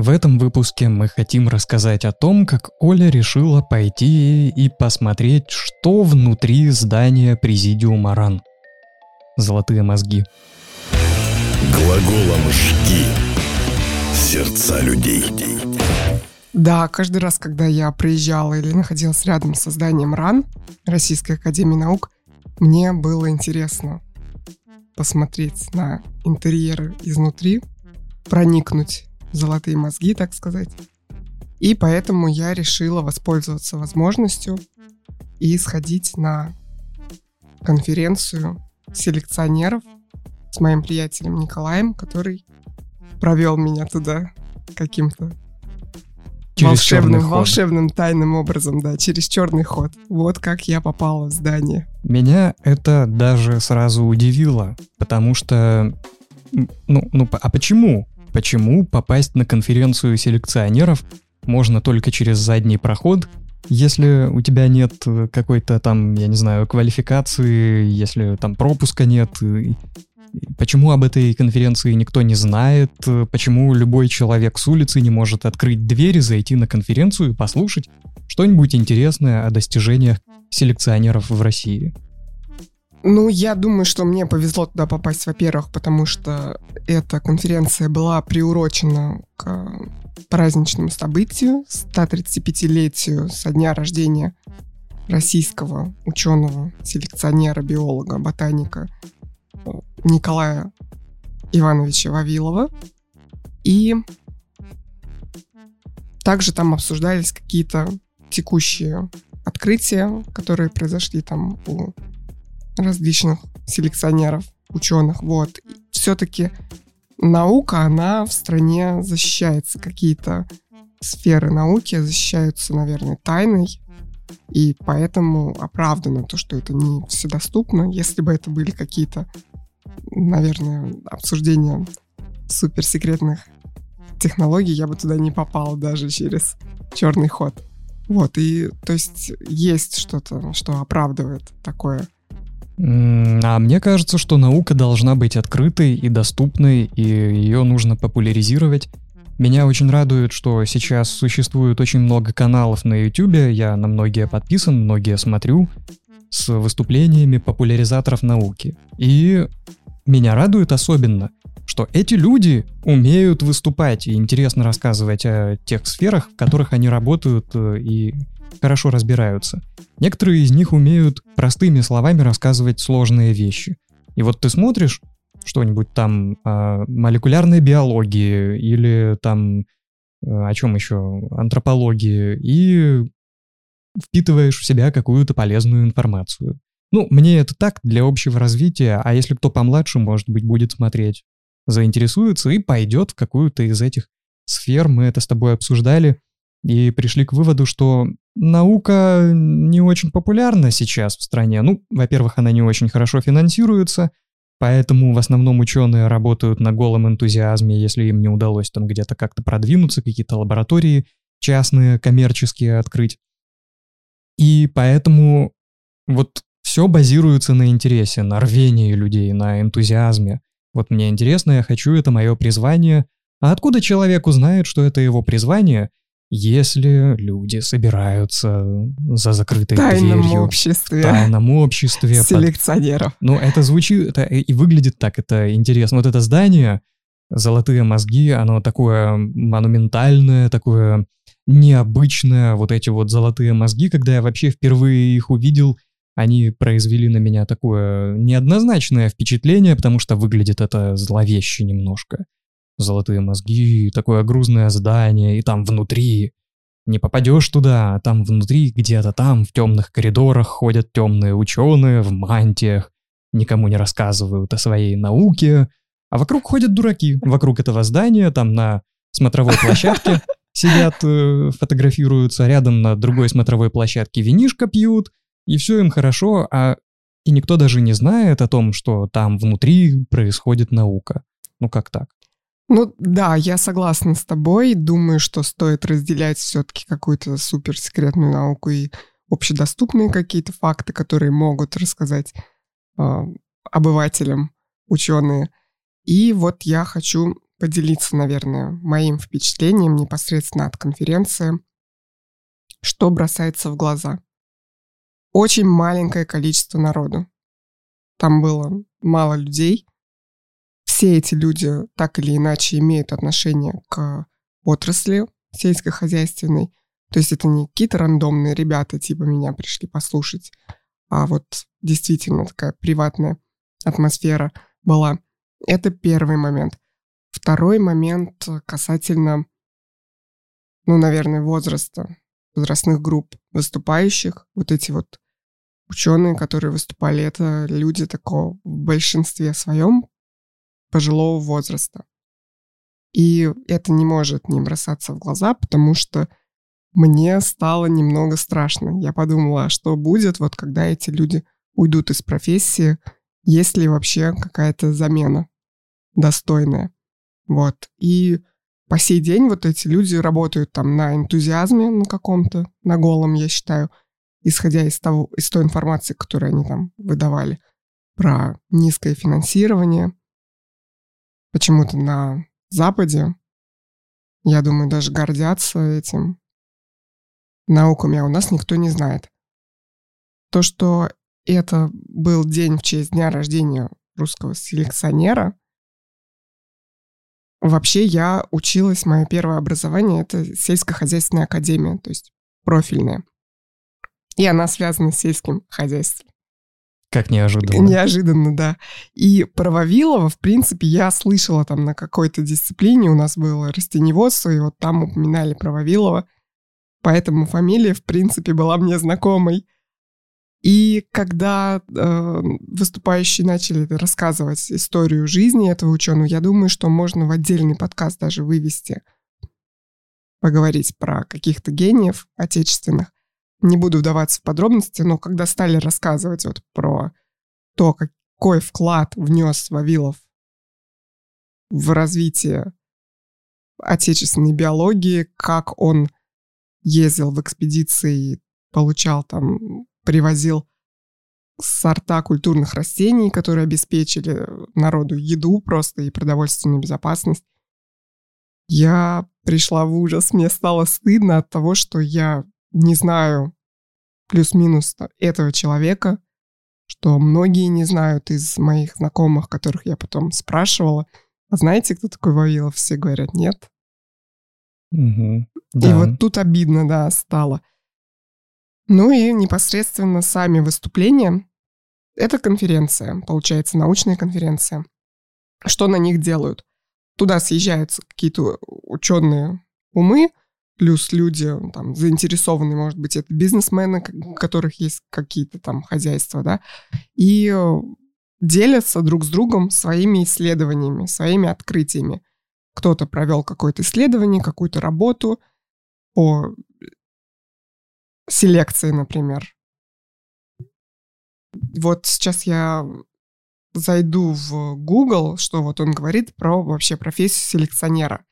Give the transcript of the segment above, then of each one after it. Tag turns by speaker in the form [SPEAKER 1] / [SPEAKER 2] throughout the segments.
[SPEAKER 1] В этом выпуске мы хотим рассказать о том, как Оля решила пойти и посмотреть, что внутри здания Президиума РАН. Золотые мозги.
[SPEAKER 2] Глаголом «жги» сердца людей.
[SPEAKER 3] Да, каждый раз, когда я приезжала или находилась рядом со зданием РАН, Российской Академии Наук, мне было интересно посмотреть на интерьеры изнутри, проникнуть золотые мозги, так сказать. И поэтому я решила воспользоваться возможностью и сходить на конференцию селекционеров с моим приятелем Николаем, который провел меня туда каким-то волшебным, волшебным тайным образом, да, через черный ход. Вот как я попала в здание.
[SPEAKER 1] Меня это даже сразу удивило, потому что... Ну, ну, а почему? Почему попасть на конференцию селекционеров можно только через задний проход, если у тебя нет э, какой-то там, я не знаю, квалификации, если там пропуска нет? и- и Почему об этой конференции никто не знает? э, Почему любой человек с улицы не может открыть дверь, зайти на конференцию и послушать что-нибудь интересное о достижениях селекционеров в России?
[SPEAKER 3] Ну, я думаю, что мне повезло туда попасть, во-первых, потому что эта конференция была приурочена к праздничному событию, 135-летию со дня рождения российского ученого, селекционера, биолога, ботаника э, Николая Ивановича Вавилова. И также там обсуждались какие-то текущие открытия, которые произошли там у различных селекционеров, ученых. Вот. Все-таки наука, она в стране защищается. Какие-то сферы науки защищаются, наверное, тайной. И поэтому оправдано то, что это не вседоступно. Если бы это были какие-то, наверное, обсуждения суперсекретных технологий, я бы туда не попал даже через черный ход. Вот, и то есть есть что-то, что оправдывает такое
[SPEAKER 1] А мне кажется, что наука должна быть открытой и доступной, и ее нужно популяризировать. Меня очень радует, что сейчас существует очень много каналов на YouTube, я на многие подписан, многие смотрю, с выступлениями популяризаторов науки. И меня радует особенно, что эти люди умеют выступать и интересно рассказывать о тех сферах, в которых они работают э, и хорошо разбираются. Некоторые из них умеют простыми словами рассказывать сложные вещи. И вот ты смотришь что-нибудь там о молекулярной биологии или там э, о чем еще, антропологии, и впитываешь в себя какую-то полезную информацию. Ну, мне это так, для общего развития, а если кто помладше, может быть, будет смотреть, заинтересуется и пойдет в какую-то из этих сфер. Мы это с тобой обсуждали и пришли к выводу, что наука не очень популярна сейчас в стране. Ну, во-первых, она не очень хорошо финансируется, поэтому в основном ученые работают на голом энтузиазме, если им не удалось там где-то как-то продвинуться, какие-то лаборатории частные, коммерческие открыть. И поэтому вот все базируется на интересе, на рвении людей, на энтузиазме. Вот мне интересно, я хочу, это мое призвание. А откуда человек узнает, что это его призвание, если люди собираются за закрытой
[SPEAKER 3] в тайном
[SPEAKER 1] дверью, в
[SPEAKER 3] обществе
[SPEAKER 1] тайном обществе, под
[SPEAKER 3] селекционеров.
[SPEAKER 1] ну, это звучит, это и выглядит так, это интересно. Вот это здание, золотые мозги, оно такое монументальное, такое необычное, вот эти вот золотые мозги, когда я вообще впервые их увидел, они произвели на меня такое неоднозначное впечатление, потому что выглядит это зловеще немножко. Золотые мозги, такое грузное здание, и там внутри не попадешь туда, а там внутри, где-то там, в темных коридорах ходят темные ученые в мантиях, никому не рассказывают о своей науке, а вокруг ходят дураки. Вокруг этого здания, там на смотровой площадке сидят, э, фотографируются, рядом на другой смотровой площадке винишко пьют, и все им хорошо, а и никто даже не знает о том, что там внутри происходит наука. Ну как так?
[SPEAKER 3] Ну да, я согласна с тобой. Думаю, что стоит разделять все-таки какую-то суперсекретную науку и общедоступные какие-то факты, которые могут рассказать э, обывателям ученые. И вот я хочу поделиться, наверное, моим впечатлением непосредственно от конференции, что бросается в глаза. Очень маленькое количество народу. Там было мало людей. Все эти люди так или иначе имеют отношение к отрасли сельскохозяйственной. То есть это не какие-то рандомные ребята, типа меня пришли послушать, а вот действительно такая приватная атмосфера была. Это первый момент. Второй момент касательно, ну, наверное, возраста, возрастных групп выступающих. Вот эти вот ученые, которые выступали, это люди такого в большинстве своем пожилого возраста. И это не может не бросаться в глаза, потому что мне стало немного страшно. Я подумала, а что будет, вот когда эти люди уйдут из профессии, есть ли вообще какая-то замена достойная. Вот. И по сей день вот эти люди работают там на энтузиазме на каком-то, на голом, я считаю, исходя из, того, из той информации, которую они там выдавали про низкое финансирование. Почему-то на Западе, я думаю, даже гордятся этим науками, а у нас никто не знает. То, что это был день в честь дня рождения русского селекционера, вообще я училась, мое первое образование — это сельскохозяйственная академия, то есть профильная. И она связана с сельским хозяйством.
[SPEAKER 1] Как неожиданно.
[SPEAKER 3] Неожиданно, да. И про Вавилова, в принципе, я слышала там на какой-то дисциплине, у нас было растеневодство, и вот там упоминали про Вавилова, поэтому фамилия, в принципе, была мне знакомой. И когда э, выступающие начали рассказывать историю жизни этого ученого, я думаю, что можно в отдельный подкаст даже вывести, поговорить про каких-то гениев отечественных. Не буду вдаваться в подробности, но когда стали рассказывать вот про то, какой вклад внес Вавилов в развитие отечественной биологии, как он ездил в экспедиции, получал там, привозил сорта культурных растений, которые обеспечили народу еду просто и продовольственную безопасность. Я пришла в ужас, мне стало стыдно от того, что я не знаю плюс-минус этого человека, что многие не знают из моих знакомых, которых я потом спрашивала. А знаете, кто такой Вавилов? Все говорят, нет.
[SPEAKER 1] Угу, да.
[SPEAKER 3] И вот тут обидно, да, стало. Ну и непосредственно сами выступления. Это конференция, получается, научная конференция. Что на них делают? Туда съезжаются какие-то ученые умы, плюс люди там заинтересованные, может быть, это бизнесмены, у которых есть какие-то там хозяйства, да, и делятся друг с другом своими исследованиями, своими открытиями. Кто-то провел какое-то исследование, какую-то работу по селекции, например. Вот сейчас я зайду в Google, что вот он говорит про вообще профессию селекционера.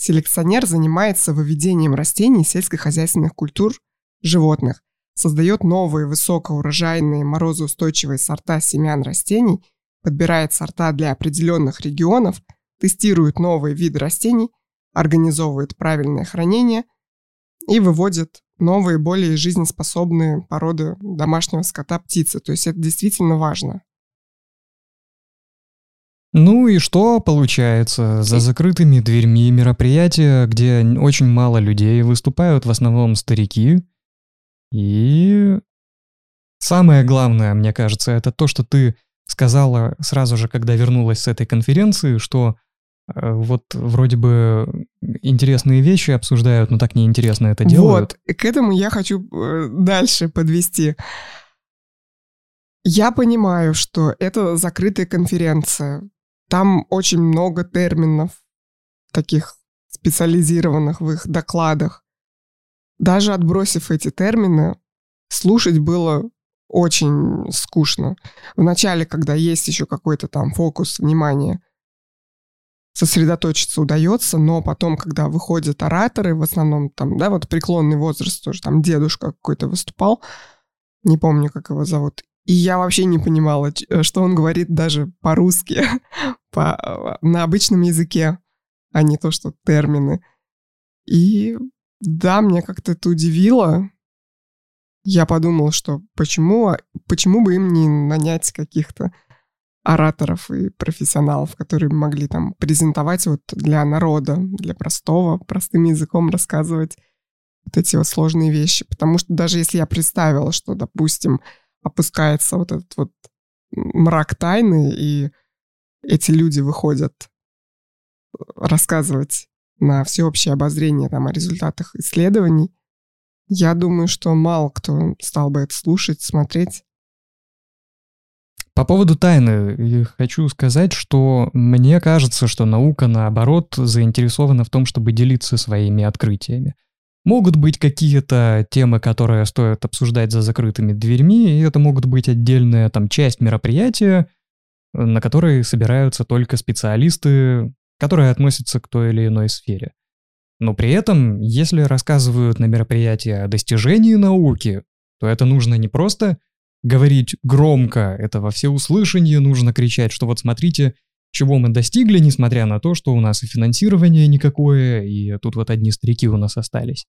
[SPEAKER 3] Селекционер занимается выведением растений сельскохозяйственных культур животных, создает новые высокоурожайные морозоустойчивые сорта семян растений, подбирает сорта для определенных регионов, тестирует новые виды растений, организовывает правильное хранение и выводит новые, более жизнеспособные породы домашнего скота птицы. То есть это действительно важно.
[SPEAKER 1] Ну и что получается? За закрытыми дверьми мероприятия, где очень мало людей, выступают в основном старики. И самое главное, мне кажется, это то, что ты сказала сразу же, когда вернулась с этой конференции, что э, вот вроде бы интересные вещи обсуждают, но так неинтересно это делают.
[SPEAKER 3] Вот, к этому я хочу э, дальше подвести. Я понимаю, что это закрытая конференция. Там очень много терминов, таких специализированных в их докладах. Даже отбросив эти термины, слушать было очень скучно. Вначале, когда есть еще какой-то там фокус внимания, сосредоточиться удается, но потом, когда выходят ораторы, в основном там, да, вот преклонный возраст тоже, там дедушка какой-то выступал, не помню, как его зовут, и я вообще не понимала, что он говорит даже по-русски, по, на обычном языке. а не то, что термины. И да, мне как-то это удивило. Я подумал, что почему, почему бы им не нанять каких-то ораторов и профессионалов, которые могли там презентовать вот для народа, для простого, простым языком рассказывать вот эти вот сложные вещи. Потому что даже если я представила, что, допустим, опускается вот этот вот мрак тайны, и эти люди выходят рассказывать на всеобщее обозрение там, о результатах исследований, я думаю, что мало кто стал бы это слушать, смотреть.
[SPEAKER 1] По поводу тайны хочу сказать, что мне кажется, что наука, наоборот, заинтересована в том, чтобы делиться своими открытиями. Могут быть какие-то темы, которые стоит обсуждать за закрытыми дверьми, и это могут быть отдельная там часть мероприятия, на которые собираются только специалисты, которые относятся к той или иной сфере. Но при этом, если рассказывают на мероприятии о достижении науки, то это нужно не просто говорить громко, это во всеуслышание нужно кричать, что вот смотрите, чего мы достигли, несмотря на то, что у нас и финансирование никакое, и тут вот одни старики у нас остались.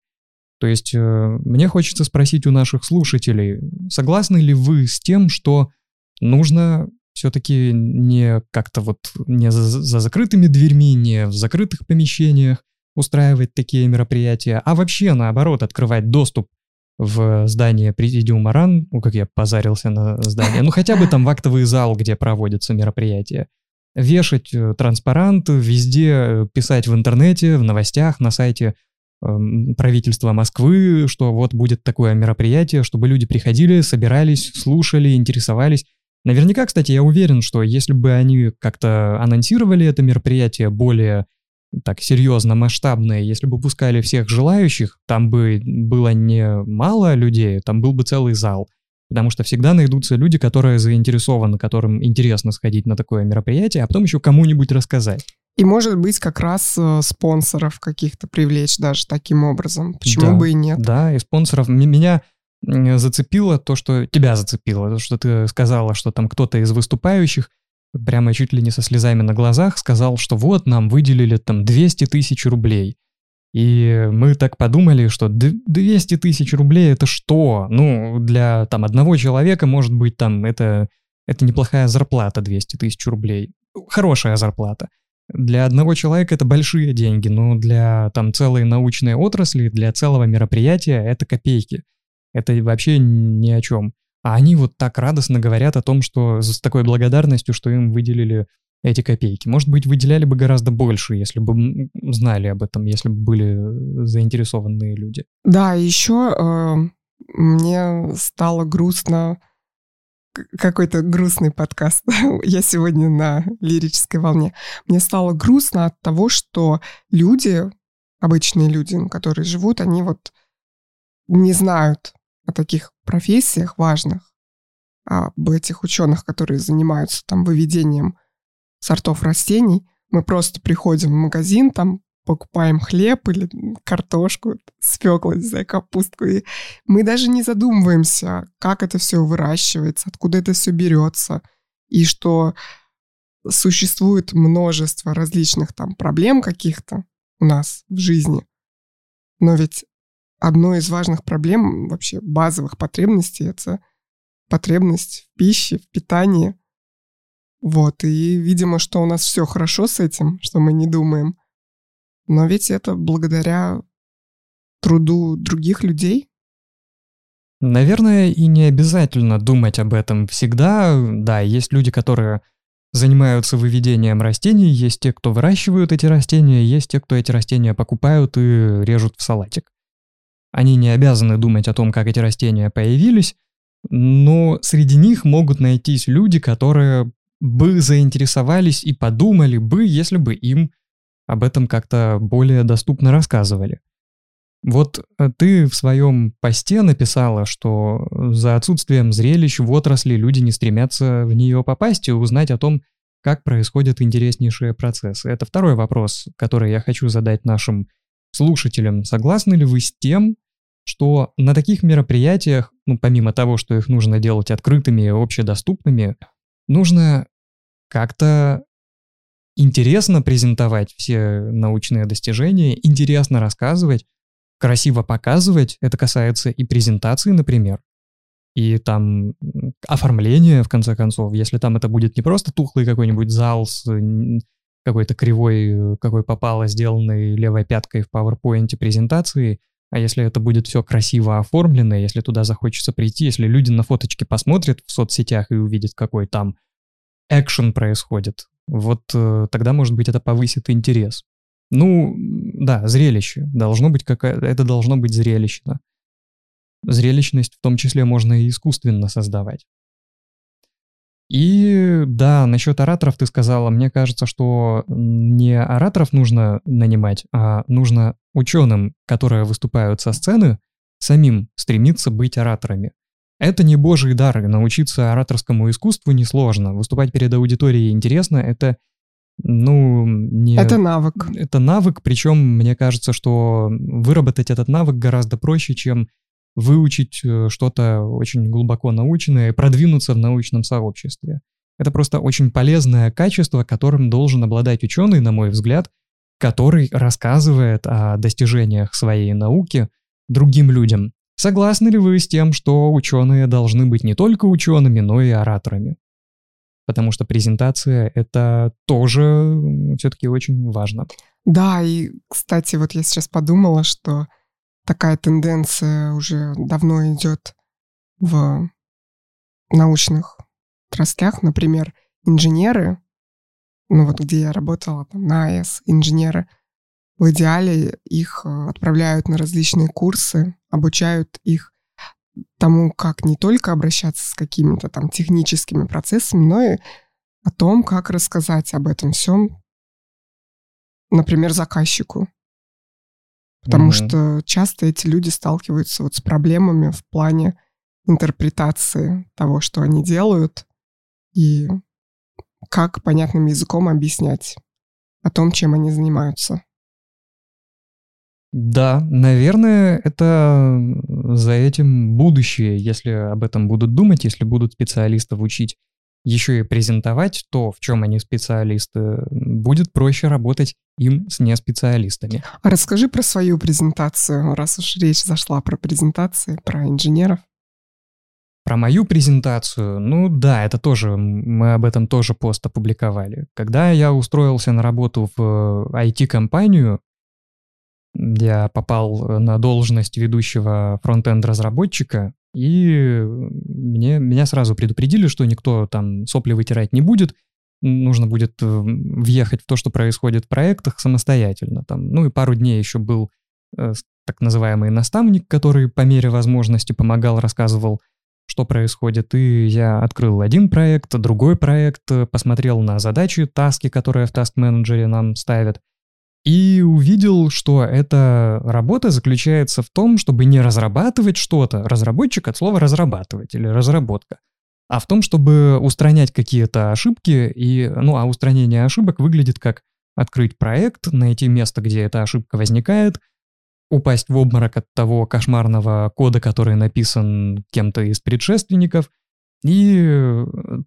[SPEAKER 1] То есть э, мне хочется спросить у наших слушателей, согласны ли вы с тем, что нужно все-таки не как-то вот не за, за закрытыми дверьми, не в закрытых помещениях устраивать такие мероприятия, а вообще наоборот открывать доступ в здание Президиума РАН, ну как я позарился на здание, ну хотя бы там в актовый зал, где проводятся мероприятия, вешать э, транспаранты, везде э, писать в интернете, в новостях, на сайте эм, правительства Москвы, что вот будет такое мероприятие, чтобы люди приходили, собирались, слушали, интересовались. Наверняка, кстати, я уверен, что если бы они как-то анонсировали это мероприятие более так серьезно, масштабное, если бы пускали всех желающих, там бы было не мало людей, там был бы целый зал. Потому что всегда найдутся люди, которые заинтересованы, которым интересно сходить на такое мероприятие, а потом еще кому-нибудь рассказать.
[SPEAKER 3] И может быть как раз э, спонсоров каких-то привлечь даже таким образом. Почему
[SPEAKER 1] да,
[SPEAKER 3] бы и нет?
[SPEAKER 1] Да, и спонсоров. Меня зацепило то, что тебя зацепило, то, что ты сказала, что там кто-то из выступающих прямо чуть ли не со слезами на глазах сказал, что вот нам выделили там 200 тысяч рублей. И мы так подумали, что 200 тысяч рублей это что? Ну, для там одного человека, может быть, там это, это неплохая зарплата 200 тысяч рублей. Хорошая зарплата. Для одного человека это большие деньги, но для там целой научной отрасли, для целого мероприятия это копейки. Это вообще ни о чем. А они вот так радостно говорят о том, что с такой благодарностью, что им выделили эти копейки. Может быть, выделяли бы гораздо больше, если бы знали об этом, если бы были заинтересованные люди.
[SPEAKER 3] Да, еще э, мне стало грустно какой-то грустный подкаст. Я сегодня на лирической волне. Мне стало грустно от того, что люди, обычные люди, которые живут, они вот не знают о таких профессиях важных, об этих ученых, которые занимаются там выведением сортов растений. Мы просто приходим в магазин, там покупаем хлеб или картошку, свеклу, не знаю, капустку. И мы даже не задумываемся, как это все выращивается, откуда это все берется, и что существует множество различных там проблем каких-то у нас в жизни. Но ведь одной из важных проблем, вообще базовых потребностей, это потребность в пище, в питании. Вот, и, видимо, что у нас все хорошо с этим, что мы не думаем. Но ведь это благодаря труду других людей.
[SPEAKER 1] Наверное, и не обязательно думать об этом всегда. Да, есть люди, которые занимаются выведением растений, есть те, кто выращивают эти растения, есть те, кто эти растения покупают и режут в салатик. Они не обязаны думать о том, как эти растения появились, но среди них могут найтись люди, которые бы заинтересовались и подумали бы, если бы им об этом как-то более доступно рассказывали. Вот э, ты в своем посте написала, что за отсутствием зрелищ в отрасли люди не стремятся в нее попасть и узнать о том, как происходят интереснейшие процессы. Это второй вопрос, который я хочу задать нашим слушателям. Согласны ли вы с тем, что на таких мероприятиях, ну, помимо того, что их нужно делать открытыми и общедоступными, нужно как-то интересно презентовать все научные достижения, интересно рассказывать, красиво показывать. Это касается и презентации, например, и там оформление, в конце концов. Если там это будет не просто тухлый какой-нибудь зал с какой-то кривой, какой попало, сделанной левой пяткой в PowerPoint презентации, а если это будет все красиво оформлено, если туда захочется прийти, если люди на фоточки посмотрят в соцсетях и увидят, какой там экшен происходит, вот э, тогда, может быть, это повысит интерес. Ну, да, зрелище. Должно быть какая это должно быть зрелищно. Зрелищность в том числе можно и искусственно создавать. И да, насчет ораторов ты сказала, мне кажется, что не ораторов нужно нанимать, а нужно ученым, которые выступают со сцены, самим стремиться быть ораторами. Это не божий дар, научиться ораторскому искусству несложно. Выступать перед аудиторией интересно, это, ну, не...
[SPEAKER 3] Это навык.
[SPEAKER 1] Это навык, причем мне кажется, что выработать этот навык гораздо проще, чем выучить э, что-то очень глубоко научное и продвинуться в научном сообществе. Это просто очень полезное качество, которым должен обладать ученый, на мой взгляд, который рассказывает о достижениях своей науки другим людям. Согласны ли вы с тем, что ученые должны быть не только учеными, но и ораторами? Потому что презентация — это тоже все-таки очень важно.
[SPEAKER 3] Да, и, кстати, вот я сейчас подумала, что такая тенденция уже давно идет в научных отраслях. Например, инженеры, ну вот где я работала, там, на АЭС, инженеры, в идеале их э, отправляют на различные курсы, обучают их тому, как не только обращаться с какими-то там техническими процессами, но и о том, как рассказать об этом всем, например, заказчику. Потому mm-hmm. что часто эти люди сталкиваются вот с проблемами в плане интерпретации того, что они делают, и как понятным языком объяснять о том, чем они занимаются.
[SPEAKER 1] Да, наверное, это за этим будущее, если об этом будут думать, если будут специалистов учить еще и презентовать то, в чем они специалисты, будет проще работать им с неспециалистами.
[SPEAKER 3] А расскажи про свою презентацию, раз уж речь зашла про презентации, про инженеров.
[SPEAKER 1] Про мою презентацию, ну да, это тоже, мы об этом тоже пост опубликовали. Когда я устроился на работу в IT-компанию, я попал на должность ведущего фронтенд-разработчика, и мне, меня сразу предупредили, что никто там сопли вытирать не будет, нужно будет э, въехать в то, что происходит в проектах самостоятельно. Там, ну и пару дней еще был э, так называемый наставник, который по мере возможности помогал, рассказывал, что происходит. И я открыл один проект, другой проект, э, посмотрел на задачи, таски, которые в таск-менеджере нам ставят, и увидел, что эта работа заключается в том, чтобы не разрабатывать что-то, разработчик от слова разрабатывать или разработка, а в том, чтобы устранять какие-то ошибки, и, ну, а устранение ошибок выглядит как открыть проект, найти место, где эта ошибка возникает, упасть в обморок от того кошмарного кода, который написан кем-то из предшественников, и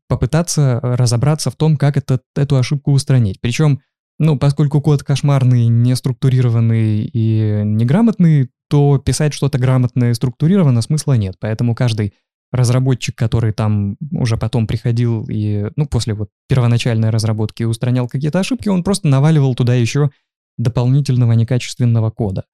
[SPEAKER 1] попытаться разобраться в том, как это, эту ошибку устранить. Причем ну, поскольку код кошмарный, неструктурированный и неграмотный, то писать что-то грамотное и структурированно смысла нет. Поэтому каждый разработчик, который там уже потом приходил и, ну, после вот первоначальной разработки устранял какие-то ошибки, он просто наваливал туда еще дополнительного некачественного кода.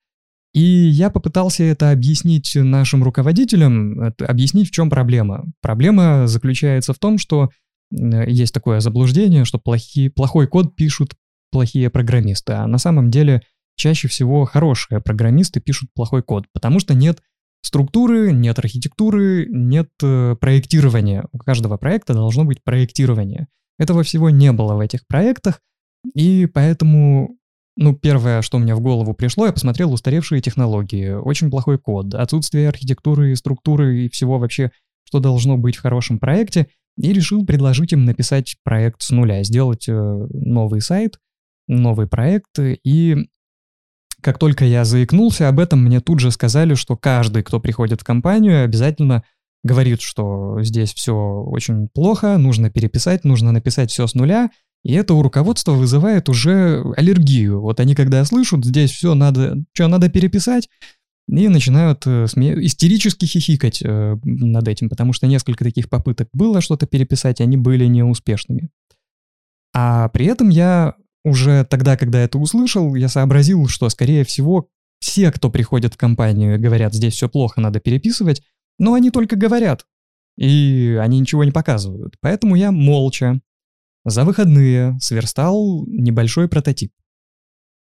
[SPEAKER 1] И я попытался это объяснить нашим руководителям, объяснить, в чем проблема. Проблема заключается в том, что есть такое заблуждение, что плохие, плохой код пишут плохие программисты, а на самом деле чаще всего хорошие программисты пишут плохой код, потому что нет структуры, нет архитектуры, нет э, проектирования. У каждого проекта должно быть проектирование. Этого всего не было в этих проектах, и поэтому, ну, первое, что мне в голову пришло, я посмотрел устаревшие технологии, очень плохой код, отсутствие архитектуры, структуры и всего вообще, что должно быть в хорошем проекте, и решил предложить им написать проект с нуля, сделать э, новый сайт, новый проект, и как только я заикнулся об этом, мне тут же сказали, что каждый, кто приходит в компанию, обязательно говорит, что здесь все очень плохо, нужно переписать, нужно написать все с нуля, И это у руководства вызывает уже аллергию. Вот они когда слышат, здесь все надо, что надо переписать, и начинают э, сме- истерически хихикать э, над этим, потому что несколько таких попыток было что-то переписать, они были неуспешными. А при этом я уже тогда, когда это услышал, я сообразил, что, скорее всего, все, кто приходит в компанию, говорят, здесь все плохо, надо переписывать, но они только говорят, и они ничего не показывают. Поэтому я молча за выходные сверстал небольшой прототип.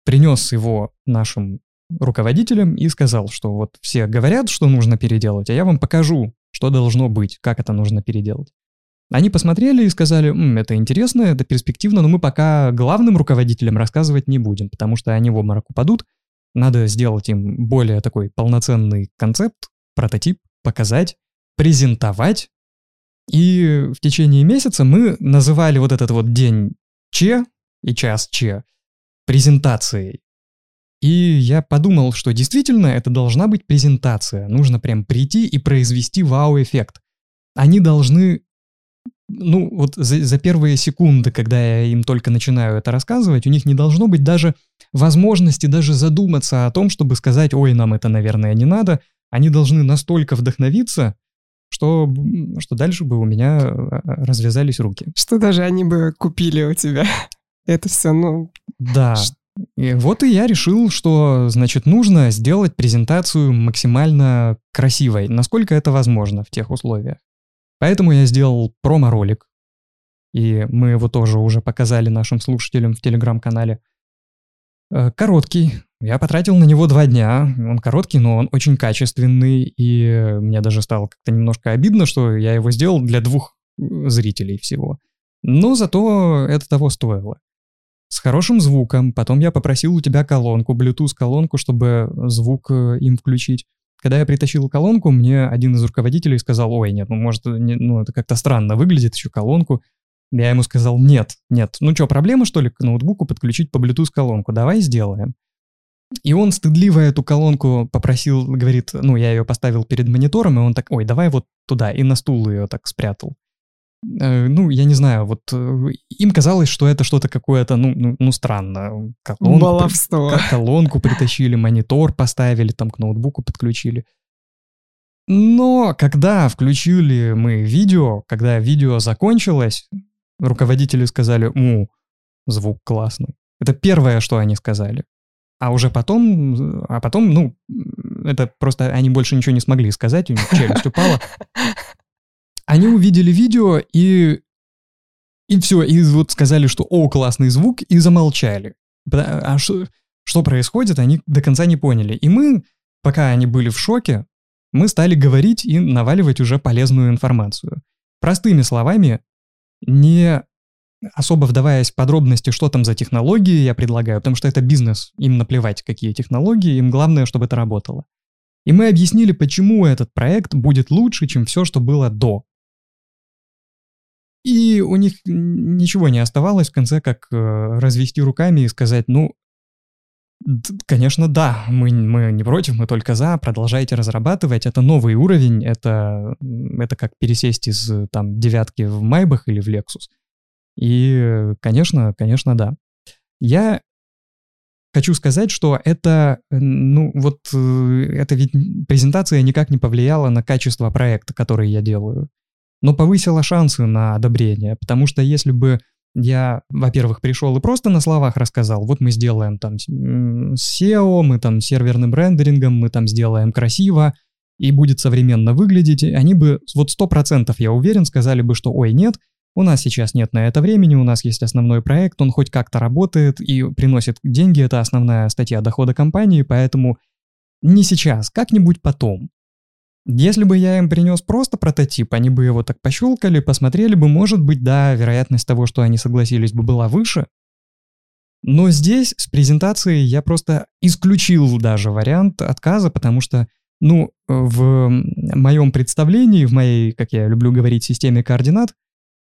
[SPEAKER 1] Принес его нашим руководителям и сказал, что вот все говорят, что нужно переделать, а я вам покажу, что должно быть, как это нужно переделать. Они посмотрели и сказали, М, это интересно, это перспективно, но мы пока главным руководителям рассказывать не будем, потому что они в обморок упадут. Надо сделать им более такой полноценный концепт, прототип, показать, презентовать. И в течение месяца мы называли вот этот вот день Че и час Че презентацией. И я подумал, что действительно это должна быть презентация. Нужно прям прийти и произвести вау-эффект. Они должны ну, вот за, за первые секунды, когда я им только начинаю это рассказывать, у них не должно быть даже возможности даже задуматься о том, чтобы сказать, ой, нам это, наверное, не надо. Они должны настолько вдохновиться, что, что дальше бы у меня а, развязались руки.
[SPEAKER 3] Что даже они бы купили у тебя. Это все, ну...
[SPEAKER 1] Да. И вот и я решил, что, значит, нужно сделать презентацию максимально красивой, насколько это возможно в тех условиях. Поэтому я сделал промо-ролик, и мы его тоже уже показали нашим слушателям в телеграм-канале. Э, короткий, я потратил на него два дня. Он короткий, но он очень качественный, и мне даже стало как-то немножко обидно, что я его сделал для двух э, зрителей всего. Но зато это того стоило. С хорошим звуком. Потом я попросил у тебя колонку, Bluetooth-колонку, чтобы звук э, им включить. Когда я притащил колонку, мне один из руководителей сказал, ой, нет, ну может, не, ну это как-то странно выглядит, еще колонку. Я ему сказал, нет, нет, ну что, проблема что ли к ноутбуку подключить по Bluetooth колонку? Давай сделаем. И он стыдливо эту колонку попросил, говорит, ну я ее поставил перед монитором, и он так, ой, давай вот туда, и на стул ее так спрятал. Э, ну, я не знаю, вот э, им казалось, что это что-то какое-то, ну, ну, ну странно.
[SPEAKER 3] Колонку, Баловство.
[SPEAKER 1] При, колонку притащили, монитор поставили, там к ноутбуку подключили. Но когда включили мы видео, когда видео закончилось, руководители сказали, у, звук классный. Это первое, что они сказали. А уже потом, а потом, ну, это просто они больше ничего не смогли сказать, у них челюсть упала. Они увидели видео и и все, и вот сказали, что «О, классный звук», и замолчали. А что, что происходит, они до конца не поняли. И мы, пока они были в шоке, мы стали говорить и наваливать уже полезную информацию. Простыми словами, не особо вдаваясь в подробности, что там за технологии я предлагаю, потому что это бизнес, им наплевать, какие технологии, им главное, чтобы это работало. И мы объяснили, почему этот проект будет лучше, чем все, что было до. И у них ничего не оставалось в конце, как э, развести руками и сказать, ну, конечно, да, мы, мы не против, мы только за, продолжайте разрабатывать, это новый уровень, это, это как пересесть из там девятки в Майбах или в Lexus. И, конечно, конечно, да. Я хочу сказать, что это, ну, вот, э, это ведь презентация никак не повлияла на качество проекта, который я делаю но повысила шансы на одобрение, потому что если бы я, во-первых, пришел и просто на словах рассказал, вот мы сделаем там SEO, мы там серверным рендерингом, мы там сделаем красиво, и будет современно выглядеть, они бы вот сто процентов, я уверен, сказали бы, что ой, нет, у нас сейчас нет на это времени, у нас есть основной проект, он хоть как-то работает и приносит деньги, это основная статья дохода компании, поэтому не сейчас, как-нибудь потом. Если бы я им принес просто прототип, они бы его так пощелкали, посмотрели бы, может быть, да, вероятность того, что они согласились бы, была выше. Но здесь с презентацией я просто исключил даже вариант отказа, потому что, ну, в моем представлении, в моей, как я люблю говорить, системе координат,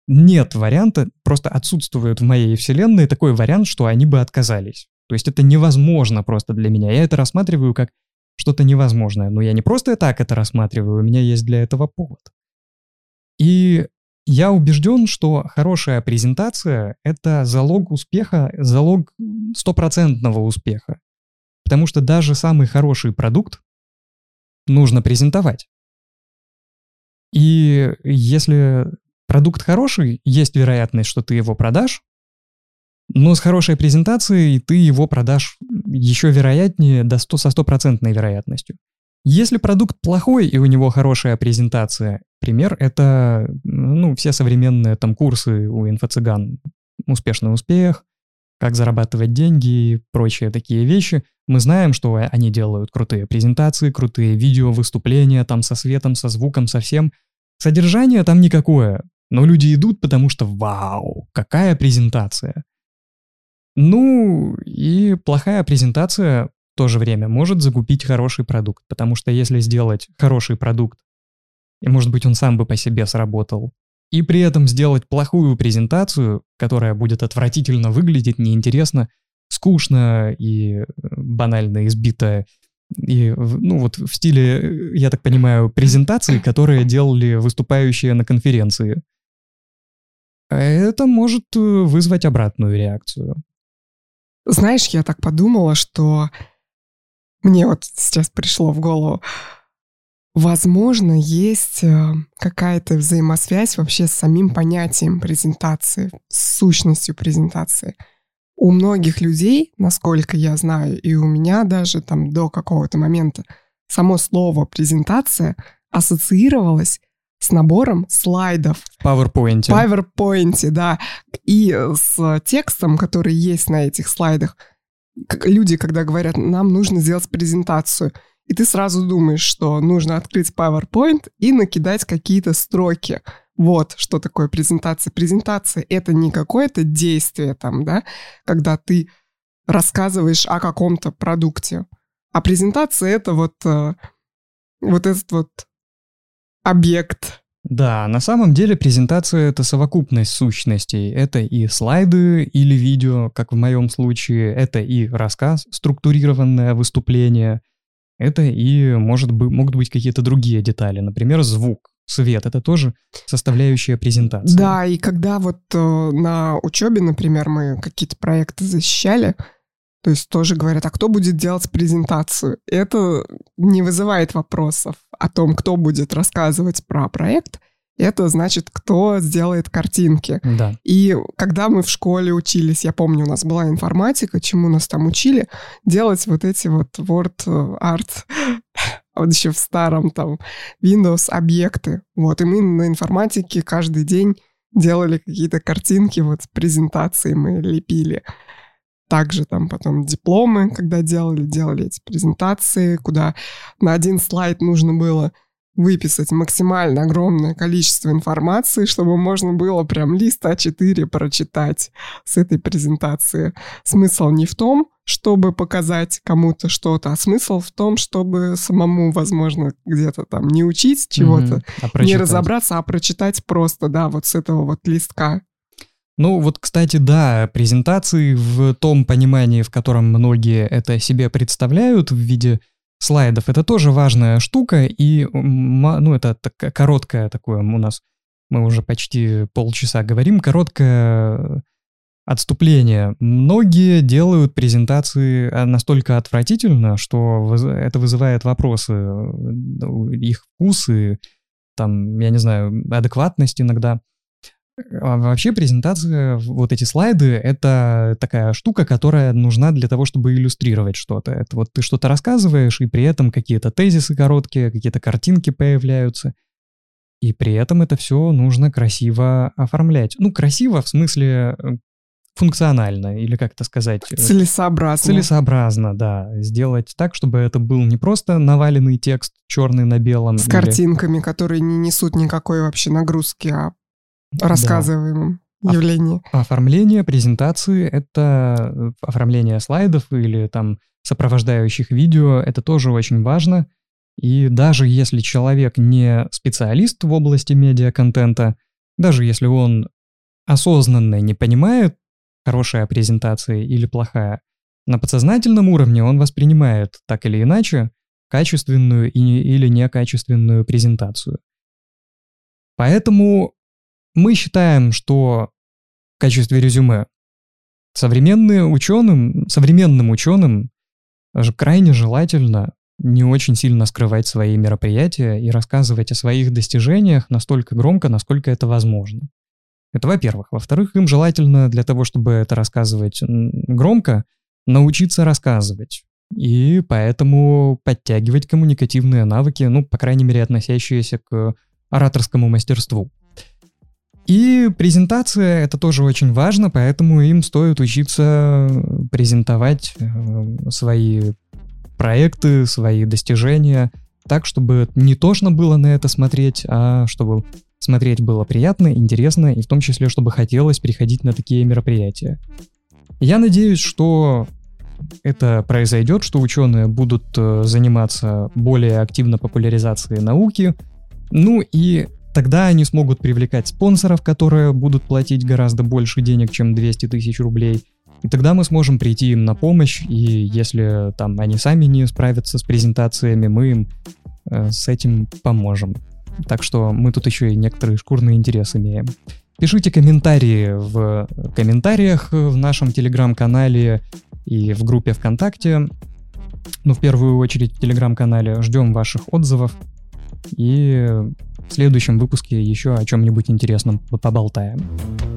[SPEAKER 1] нет варианта, просто отсутствует в моей вселенной такой вариант, что они бы отказались. То есть это невозможно просто для меня. Я это рассматриваю как что-то невозможное. Но я не просто так это рассматриваю, у меня есть для этого повод. И Я убежден, что хорошая презентация — это залог успеха, залог стопроцентного успеха. Потому что даже самый хороший продукт нужно презентовать. И если продукт хороший, есть вероятность, что ты его продашь, но с хорошей презентацией ты его продашь еще вероятнее до 100, со стопроцентной вероятностью. Если продукт плохой и у него хорошая презентация, пример — это ну, все современные там курсы у инфо-цыган. Успешный успех, как зарабатывать деньги и прочие такие вещи. Мы знаем, что они делают крутые презентации, крутые видео, выступления там со светом, со звуком, со всем. Содержание там никакое, но люди идут, потому что вау, какая презентация. Ну, и плохая презентация в то же время может закупить хороший продукт, потому что если сделать хороший продукт, и может быть он сам бы по себе сработал, и при этом сделать плохую презентацию, которая будет отвратительно выглядеть, неинтересно, скучно и э, банально избито, и, ну, вот в стиле, э, я так понимаю, презентации, которые делали выступающие на конференции. Это может э, вызвать обратную реакцию.
[SPEAKER 3] Знаешь, я так подумала, что мне вот сейчас пришло в голову, возможно, есть э, какая-то взаимосвязь вообще с самим понятием презентации, с сущностью презентации. У многих людей, насколько я знаю, и у меня даже там до какого-то момента, само слово презентация ассоциировалось с набором слайдов.
[SPEAKER 1] В PowerPoint.
[SPEAKER 3] В PowerPoint, да. И с текстом, который есть на этих слайдах – люди, когда говорят, нам нужно сделать презентацию, и ты сразу думаешь, что нужно открыть PowerPoint и накидать какие-то строки. Вот что такое презентация. Презентация — это не какое-то действие там, да, когда ты рассказываешь о каком-то продукте. А презентация — это вот, э, вот этот вот объект,
[SPEAKER 1] да, на самом деле презентация — это совокупность сущностей. Это и слайды или видео, как в моем случае, это и рассказ, структурированное выступление, это и может быть, могут быть какие-то другие детали, например, звук, свет, это тоже составляющая презентации.
[SPEAKER 3] Да, и когда вот э, на учебе, например, мы какие-то проекты защищали, то есть тоже говорят, а кто будет делать презентацию? Это не вызывает вопросов о том, кто будет рассказывать про проект. Это значит, кто сделает картинки.
[SPEAKER 1] Да.
[SPEAKER 3] И когда мы в школе учились, я помню, у нас была информатика, чему нас там учили, делать вот эти вот Word э, Art, вот еще в старом там Windows объекты. Вот, и мы на информатике каждый день делали какие-то картинки, вот презентации мы лепили. Также там потом дипломы, когда делали, делали эти презентации, куда на один слайд нужно было выписать максимально огромное количество информации, чтобы можно было прям лист А4 прочитать с этой презентации. Смысл не в том, чтобы показать кому-то что-то, а смысл в том, чтобы самому, возможно, где-то там не учить чего-то, mm-hmm. а не разобраться, а прочитать просто, да, вот с этого вот листка.
[SPEAKER 1] Ну вот, кстати, да, презентации в том понимании, в котором многие это себе представляют в виде слайдов, это тоже важная штука, и, ну, это так, короткое такое у нас, мы уже почти полчаса говорим, короткое отступление. Многие делают презентации а, настолько отвратительно, что это вызывает вопросы, их вкусы, там, я не знаю, адекватность иногда. А вообще презентация, вот эти слайды, это такая штука, которая нужна для того, чтобы иллюстрировать что-то. Это вот ты что-то рассказываешь, и при этом какие-то тезисы короткие, какие-то картинки появляются. И при этом это все нужно красиво оформлять. Ну, красиво в смысле э, функционально, или как это сказать?
[SPEAKER 3] Э, целесообразно.
[SPEAKER 1] Целесообразно, да. Сделать так, чтобы это был не просто наваленный текст черный на белом.
[SPEAKER 3] С или... картинками, которые не несут никакой вообще нагрузки, а рассказываемом да. явлении.
[SPEAKER 1] Оформление презентации — это э, оформление слайдов или там сопровождающих видео, это тоже очень важно. И даже если человек не специалист в области медиаконтента, даже если он осознанно не понимает, хорошая презентация или плохая, на подсознательном уровне он воспринимает так или иначе качественную или некачественную презентацию. Поэтому мы считаем, что в качестве резюме современные ученым, современным ученым крайне желательно не очень сильно скрывать свои мероприятия и рассказывать о своих достижениях настолько громко, насколько это возможно. Это во-первых. Во-вторых, им желательно для того, чтобы это рассказывать громко, научиться рассказывать. И поэтому подтягивать коммуникативные навыки, ну, по крайней мере, относящиеся к ораторскому мастерству. И презентация — это тоже очень важно, поэтому им стоит учиться презентовать э, свои проекты, свои достижения так, чтобы не тошно было на это смотреть, а чтобы смотреть было приятно, интересно, и в том числе, чтобы хотелось приходить на такие мероприятия. Я надеюсь, что это произойдет, что ученые будут э, заниматься более активно популяризацией науки, ну и тогда они смогут привлекать спонсоров, которые будут платить гораздо больше денег, чем 200 тысяч рублей. И тогда мы сможем прийти им на помощь, и если там они сами не справятся с презентациями, мы им э, с этим поможем. Так что мы тут еще и некоторые шкурные интересы имеем. Пишите комментарии в комментариях в нашем телеграм-канале и в группе ВКонтакте. Ну, в первую очередь в телеграм-канале. Ждем ваших отзывов. И в следующем выпуске еще о чем-нибудь интересном поболтаем.